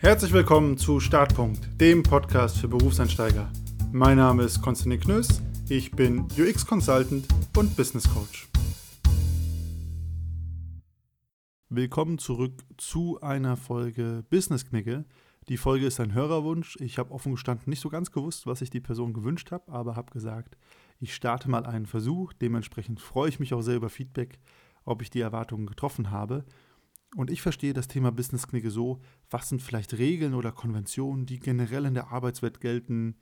Herzlich willkommen zu Startpunkt, dem Podcast für Berufseinsteiger. Mein Name ist Konstantin Knöss, ich bin UX-Consultant und Business Coach. Willkommen zurück zu einer Folge Business Knicke. Die Folge ist ein Hörerwunsch. Ich habe offen gestanden nicht so ganz gewusst, was sich die Person gewünscht hat, aber habe gesagt, ich starte mal einen Versuch. Dementsprechend freue ich mich auch sehr über Feedback, ob ich die Erwartungen getroffen habe. Und ich verstehe das Thema Business-Knicke so, was sind vielleicht Regeln oder Konventionen, die generell in der Arbeitswelt gelten,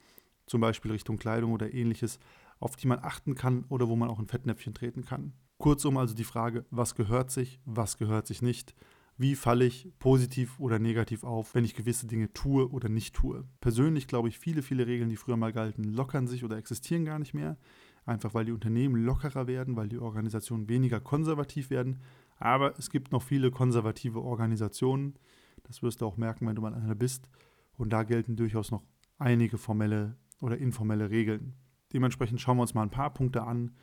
zum Beispiel Richtung Kleidung oder ähnliches, auf die man achten kann oder wo man auch in Fettnäpfchen treten kann. Kurzum also die Frage, was gehört sich, was gehört sich nicht, wie falle ich positiv oder negativ auf, wenn ich gewisse Dinge tue oder nicht tue. Persönlich glaube ich, viele, viele Regeln, die früher mal galten, lockern sich oder existieren gar nicht mehr, einfach weil die Unternehmen lockerer werden, weil die Organisationen weniger konservativ werden aber es gibt noch viele konservative Organisationen. Das wirst du auch merken, wenn du mal einer bist. Und da gelten durchaus noch einige formelle oder informelle Regeln. Dementsprechend schauen wir uns mal ein paar Punkte an,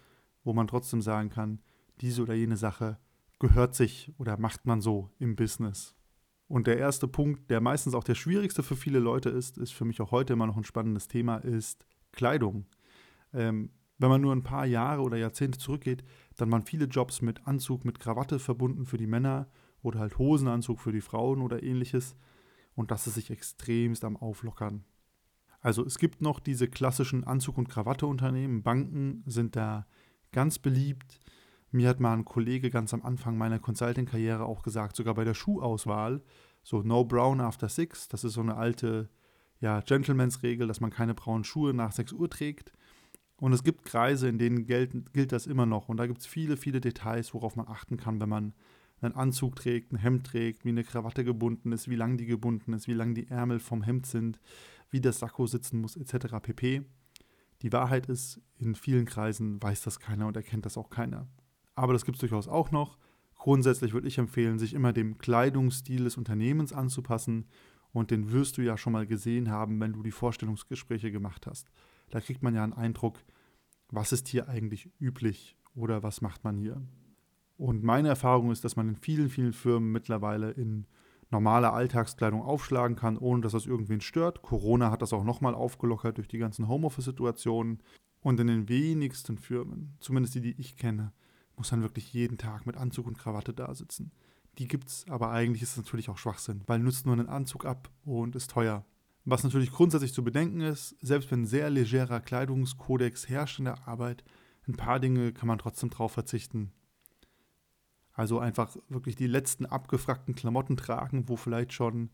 wo man trotzdem sagen kann, diese oder jene Sache gehört sich oder macht man so im Business. Und der erste Punkt, der meistens auch der schwierigste für viele Leute ist, ist für mich auch heute immer noch ein spannendes Thema, ist Kleidung. Ähm, wenn man nur ein paar Jahre oder Jahrzehnte zurückgeht, dann waren viele Jobs mit Anzug, mit Krawatte verbunden für die Männer oder halt Hosenanzug für die Frauen oder ähnliches. Und das ist sich extremst am Auflockern. Also es gibt noch diese klassischen Anzug- und Krawatte-Unternehmen. Banken sind da ganz beliebt. Mir hat mal ein Kollege ganz am Anfang meiner Consulting-Karriere auch gesagt, sogar bei der Schuhauswahl, so No Brown After Six, das ist so eine alte ja, Gentleman's-Regel, dass man keine braunen Schuhe nach 6 Uhr trägt. Und es gibt Kreise, in denen gilt, gilt das immer noch. Und da gibt es viele, viele Details, worauf man achten kann, wenn man einen Anzug trägt, ein Hemd trägt, wie eine Krawatte gebunden ist, wie lang die gebunden ist, wie lang die Ärmel vom Hemd sind, wie das Sakko sitzen muss, etc. pp. Die Wahrheit ist, in vielen Kreisen weiß das keiner und erkennt das auch keiner. Aber das gibt es durchaus auch noch. Grundsätzlich würde ich empfehlen, sich immer dem Kleidungsstil des Unternehmens anzupassen und den wirst du ja schon mal gesehen haben, wenn du die Vorstellungsgespräche gemacht hast. Da kriegt man ja einen Eindruck, was ist hier eigentlich üblich oder was macht man hier. Und meine Erfahrung ist, dass man in vielen, vielen Firmen mittlerweile in normale Alltagskleidung aufschlagen kann, ohne dass das irgendwen stört. Corona hat das auch nochmal aufgelockert durch die ganzen Homeoffice-Situationen. Und in den wenigsten Firmen, zumindest die, die ich kenne, muss man wirklich jeden Tag mit Anzug und Krawatte da sitzen. Die gibt es, aber eigentlich ist es natürlich auch Schwachsinn, weil nutzt nur einen Anzug ab und ist teuer. Was natürlich grundsätzlich zu bedenken ist, selbst wenn sehr legerer Kleidungskodex herrscht in der Arbeit, ein paar Dinge kann man trotzdem drauf verzichten. Also einfach wirklich die letzten abgefragten Klamotten tragen, wo vielleicht schon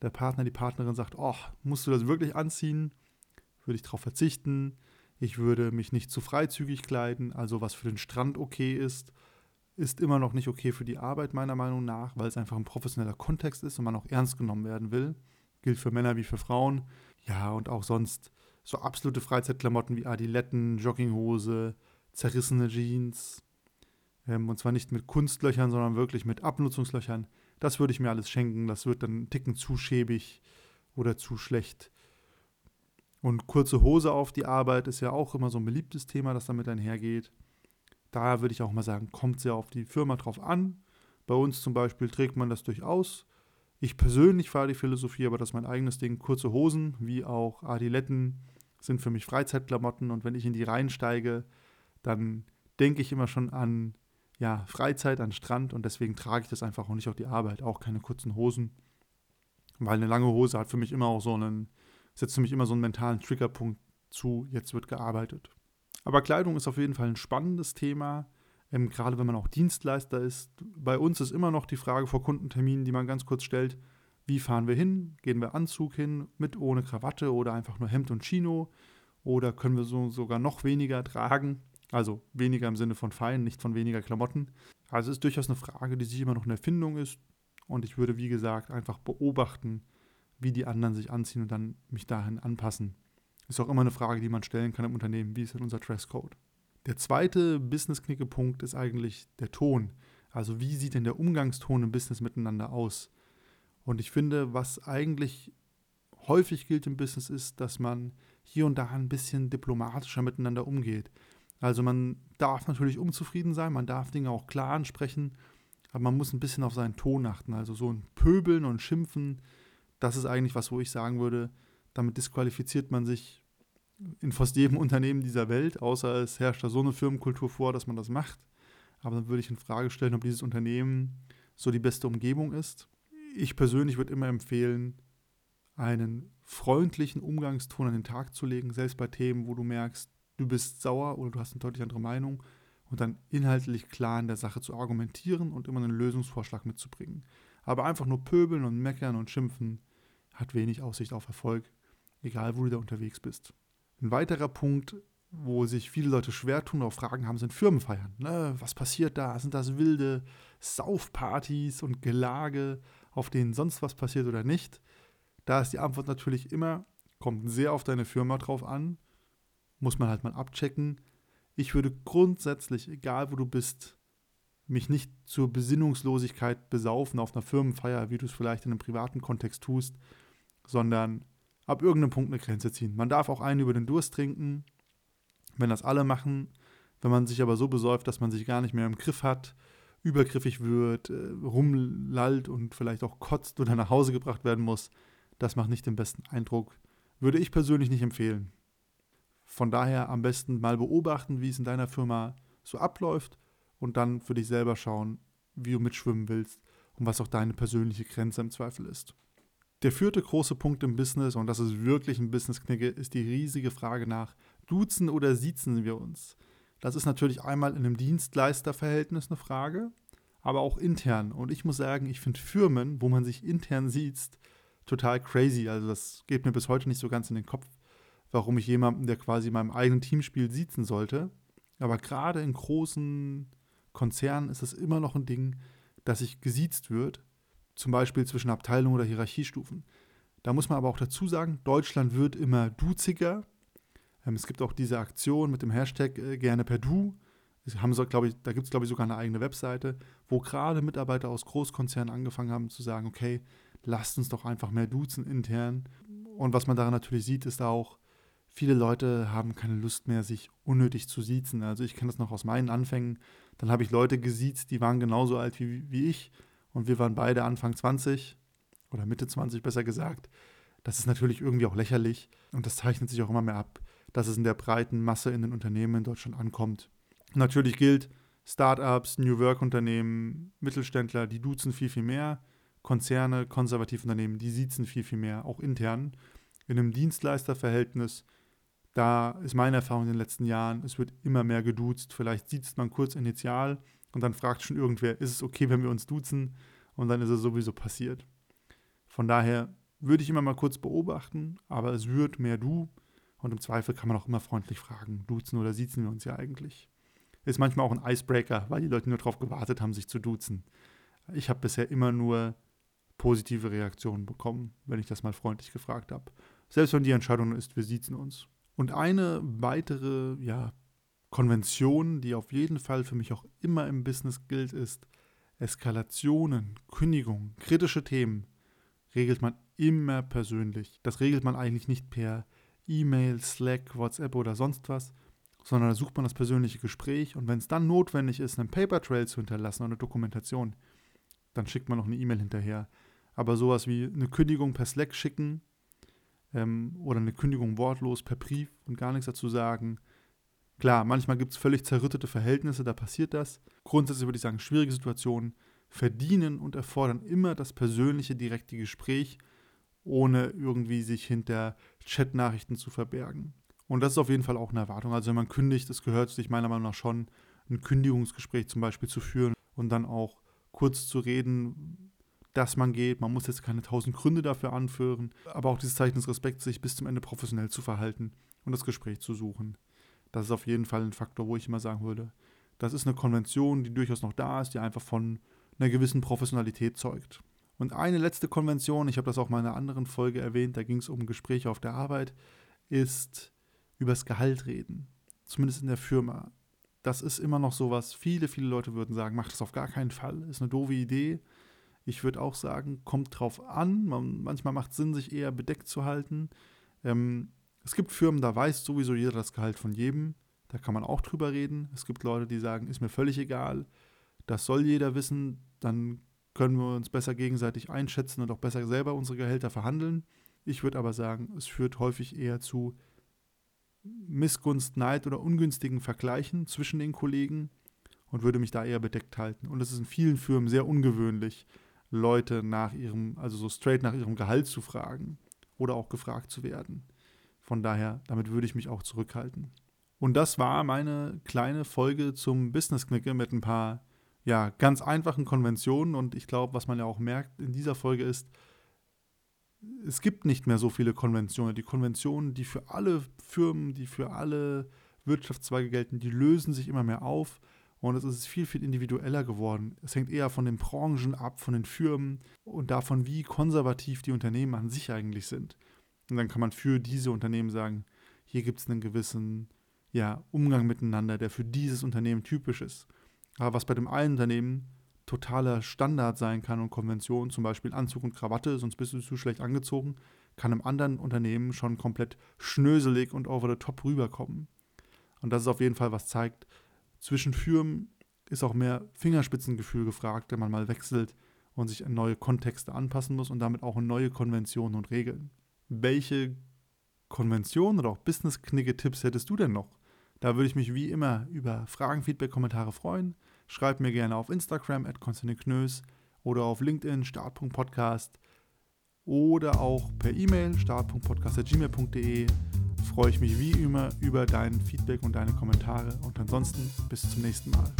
der Partner, die Partnerin sagt, oh, musst du das wirklich anziehen? Würde ich darauf verzichten. Ich würde mich nicht zu freizügig kleiden, also was für den Strand okay ist, ist immer noch nicht okay für die Arbeit meiner Meinung nach, weil es einfach ein professioneller Kontext ist und man auch ernst genommen werden will gilt für Männer wie für Frauen. Ja, und auch sonst so absolute Freizeitklamotten wie Adiletten, Jogginghose, zerrissene Jeans. Ähm, und zwar nicht mit Kunstlöchern, sondern wirklich mit Abnutzungslöchern. Das würde ich mir alles schenken. Das wird dann einen Ticken zu schäbig oder zu schlecht. Und kurze Hose auf die Arbeit ist ja auch immer so ein beliebtes Thema, das damit einhergeht. Da würde ich auch mal sagen, kommt sehr auf die Firma drauf an. Bei uns zum Beispiel trägt man das durchaus. Ich persönlich fahre die Philosophie, aber das ist mein eigenes Ding. Kurze Hosen wie auch Adiletten sind für mich Freizeitklamotten und wenn ich in die reinsteige, dann denke ich immer schon an ja, Freizeit, an Strand und deswegen trage ich das einfach auch nicht auf die Arbeit, auch keine kurzen Hosen. Weil eine lange Hose hat für mich immer auch so einen, setzt für mich immer so einen mentalen Triggerpunkt zu, jetzt wird gearbeitet. Aber Kleidung ist auf jeden Fall ein spannendes Thema ähm, gerade wenn man auch Dienstleister ist. Bei uns ist immer noch die Frage vor Kundenterminen, die man ganz kurz stellt, wie fahren wir hin? Gehen wir Anzug hin, mit ohne Krawatte oder einfach nur Hemd und Chino? Oder können wir so sogar noch weniger tragen? Also weniger im Sinne von fein, nicht von weniger Klamotten. Also es ist durchaus eine Frage, die sich immer noch in Erfindung ist. Und ich würde, wie gesagt, einfach beobachten, wie die anderen sich anziehen und dann mich dahin anpassen. Ist auch immer eine Frage, die man stellen kann im Unternehmen. Wie ist denn unser Dresscode? Der zweite Business-Knickepunkt ist eigentlich der Ton. Also wie sieht denn der Umgangston im Business miteinander aus? Und ich finde, was eigentlich häufig gilt im Business ist, dass man hier und da ein bisschen diplomatischer miteinander umgeht. Also man darf natürlich unzufrieden sein, man darf Dinge auch klar ansprechen, aber man muss ein bisschen auf seinen Ton achten. Also so ein Pöbeln und Schimpfen, das ist eigentlich was, wo ich sagen würde, damit disqualifiziert man sich in fast jedem Unternehmen dieser Welt, außer es herrscht da so eine Firmenkultur vor, dass man das macht. Aber dann würde ich in Frage stellen, ob dieses Unternehmen so die beste Umgebung ist. Ich persönlich würde immer empfehlen, einen freundlichen Umgangston an den Tag zu legen, selbst bei Themen, wo du merkst, du bist sauer oder du hast eine deutlich andere Meinung und dann inhaltlich klar in der Sache zu argumentieren und immer einen Lösungsvorschlag mitzubringen. Aber einfach nur pöbeln und meckern und schimpfen hat wenig Aussicht auf Erfolg, egal wo du da unterwegs bist. Ein weiterer Punkt, wo sich viele Leute schwer tun, auch Fragen haben, sind Firmenfeiern. Ne? Was passiert da? Sind das wilde Saufpartys und Gelage, auf denen sonst was passiert oder nicht? Da ist die Antwort natürlich immer, kommt sehr auf deine Firma drauf an, muss man halt mal abchecken. Ich würde grundsätzlich, egal wo du bist, mich nicht zur Besinnungslosigkeit besaufen auf einer Firmenfeier, wie du es vielleicht in einem privaten Kontext tust, sondern ab irgendeinem Punkt eine Grenze ziehen. Man darf auch einen über den Durst trinken, wenn das alle machen. Wenn man sich aber so besäuft, dass man sich gar nicht mehr im Griff hat, übergriffig wird, äh, rumlallt und vielleicht auch kotzt oder nach Hause gebracht werden muss, das macht nicht den besten Eindruck. Würde ich persönlich nicht empfehlen. Von daher am besten mal beobachten, wie es in deiner Firma so abläuft und dann für dich selber schauen, wie du mitschwimmen willst und was auch deine persönliche Grenze im Zweifel ist. Der vierte große Punkt im Business, und das ist wirklich ein Business-Knicke, ist die riesige Frage nach, duzen oder siezen wir uns? Das ist natürlich einmal in einem Dienstleisterverhältnis eine Frage, aber auch intern. Und ich muss sagen, ich finde Firmen, wo man sich intern sieht, total crazy. Also das geht mir bis heute nicht so ganz in den Kopf, warum ich jemanden, der quasi in meinem eigenen Team spielt, siezen sollte. Aber gerade in großen Konzernen ist es immer noch ein Ding, dass sich gesiezt wird zum Beispiel zwischen Abteilungen oder Hierarchiestufen. Da muss man aber auch dazu sagen, Deutschland wird immer duziger. Ähm, es gibt auch diese Aktion mit dem Hashtag äh, gerne per Du. Haben so, ich, da gibt es, glaube ich, sogar eine eigene Webseite, wo gerade Mitarbeiter aus Großkonzernen angefangen haben zu sagen, okay, lasst uns doch einfach mehr duzen intern. Und was man daran natürlich sieht, ist auch, viele Leute haben keine Lust mehr, sich unnötig zu siezen. Also ich kenne das noch aus meinen Anfängen. Dann habe ich Leute gesiezt, die waren genauso alt wie, wie ich und wir waren beide Anfang 20 oder Mitte 20 besser gesagt. Das ist natürlich irgendwie auch lächerlich und das zeichnet sich auch immer mehr ab, dass es in der breiten Masse in den Unternehmen in Deutschland ankommt. Natürlich gilt, Startups, New Work-Unternehmen, Mittelständler, die duzen viel, viel mehr. Konzerne, Konservativunternehmen, die siezen viel, viel mehr, auch intern. In einem Dienstleisterverhältnis, da ist meine Erfahrung in den letzten Jahren, es wird immer mehr geduzt. Vielleicht sieht man kurz initial, und dann fragt schon irgendwer, ist es okay, wenn wir uns duzen? Und dann ist es sowieso passiert. Von daher würde ich immer mal kurz beobachten, aber es wird mehr du. Und im Zweifel kann man auch immer freundlich fragen, duzen oder siezen wir uns ja eigentlich. Ist manchmal auch ein Icebreaker, weil die Leute nur darauf gewartet haben, sich zu duzen. Ich habe bisher immer nur positive Reaktionen bekommen, wenn ich das mal freundlich gefragt habe. Selbst wenn die Entscheidung ist, wir siezen uns. Und eine weitere ja, Konvention, die auf jeden Fall für mich auch immer im Business gilt, ist, Eskalationen, Kündigungen, kritische Themen regelt man immer persönlich. Das regelt man eigentlich nicht per E-Mail, Slack, WhatsApp oder sonst was, sondern da sucht man das persönliche Gespräch und wenn es dann notwendig ist, einen Paper Trail zu hinterlassen oder eine Dokumentation, dann schickt man noch eine E-Mail hinterher. Aber sowas wie eine Kündigung per Slack schicken ähm, oder eine Kündigung wortlos per Brief und gar nichts dazu sagen, Klar, manchmal gibt es völlig zerrüttete Verhältnisse, da passiert das. Grundsätzlich würde ich sagen, schwierige Situationen verdienen und erfordern immer das persönliche, direkte Gespräch, ohne irgendwie sich hinter Chatnachrichten zu verbergen. Und das ist auf jeden Fall auch eine Erwartung. Also wenn man kündigt, es gehört sich meiner Meinung nach schon, ein Kündigungsgespräch zum Beispiel zu führen und dann auch kurz zu reden, dass man geht. Man muss jetzt keine tausend Gründe dafür anführen, aber auch dieses Zeichen des Respekts, sich bis zum Ende professionell zu verhalten und das Gespräch zu suchen. Das ist auf jeden Fall ein Faktor, wo ich immer sagen würde, das ist eine Konvention, die durchaus noch da ist, die einfach von einer gewissen Professionalität zeugt. Und eine letzte Konvention, ich habe das auch mal in einer anderen Folge erwähnt, da ging es um Gespräche auf der Arbeit, ist übers Gehalt reden. Zumindest in der Firma. Das ist immer noch sowas. Viele, viele Leute würden sagen, macht das auf gar keinen Fall. Ist eine doofe Idee. Ich würde auch sagen, kommt drauf an. Man, manchmal macht es Sinn, sich eher bedeckt zu halten. Ähm, es gibt Firmen, da weiß sowieso jeder das Gehalt von jedem. Da kann man auch drüber reden. Es gibt Leute, die sagen, ist mir völlig egal. Das soll jeder wissen. Dann können wir uns besser gegenseitig einschätzen und auch besser selber unsere Gehälter verhandeln. Ich würde aber sagen, es führt häufig eher zu Missgunst, Neid oder ungünstigen Vergleichen zwischen den Kollegen und würde mich da eher bedeckt halten. Und es ist in vielen Firmen sehr ungewöhnlich, Leute nach ihrem, also so straight nach ihrem Gehalt zu fragen oder auch gefragt zu werden. Von daher, damit würde ich mich auch zurückhalten. Und das war meine kleine Folge zum Business-Knicke mit ein paar, ja, ganz einfachen Konventionen. Und ich glaube, was man ja auch merkt in dieser Folge ist, es gibt nicht mehr so viele Konventionen. Die Konventionen, die für alle Firmen, die für alle Wirtschaftszweige gelten, die lösen sich immer mehr auf. Und es ist viel, viel individueller geworden. Es hängt eher von den Branchen ab, von den Firmen und davon, wie konservativ die Unternehmen an sich eigentlich sind. Und dann kann man für diese Unternehmen sagen, hier gibt es einen gewissen ja, Umgang miteinander, der für dieses Unternehmen typisch ist. Aber was bei dem einen Unternehmen totaler Standard sein kann und Konvention, zum Beispiel Anzug und Krawatte, sonst bist du zu schlecht angezogen, kann im anderen Unternehmen schon komplett schnöselig und over the top rüberkommen. Und das ist auf jeden Fall was zeigt, zwischen Firmen ist auch mehr Fingerspitzengefühl gefragt, wenn man mal wechselt und sich an neue Kontexte anpassen muss und damit auch an neue Konventionen und Regeln. Welche Konventionen oder auch Business-Knicke-Tipps hättest du denn noch? Da würde ich mich wie immer über Fragen, Feedback, Kommentare freuen. Schreib mir gerne auf Instagram at Knös oder auf LinkedIn start.podcast oder auch per E-Mail start.podcast.gmail.de freue ich mich wie immer über dein Feedback und deine Kommentare und ansonsten bis zum nächsten Mal.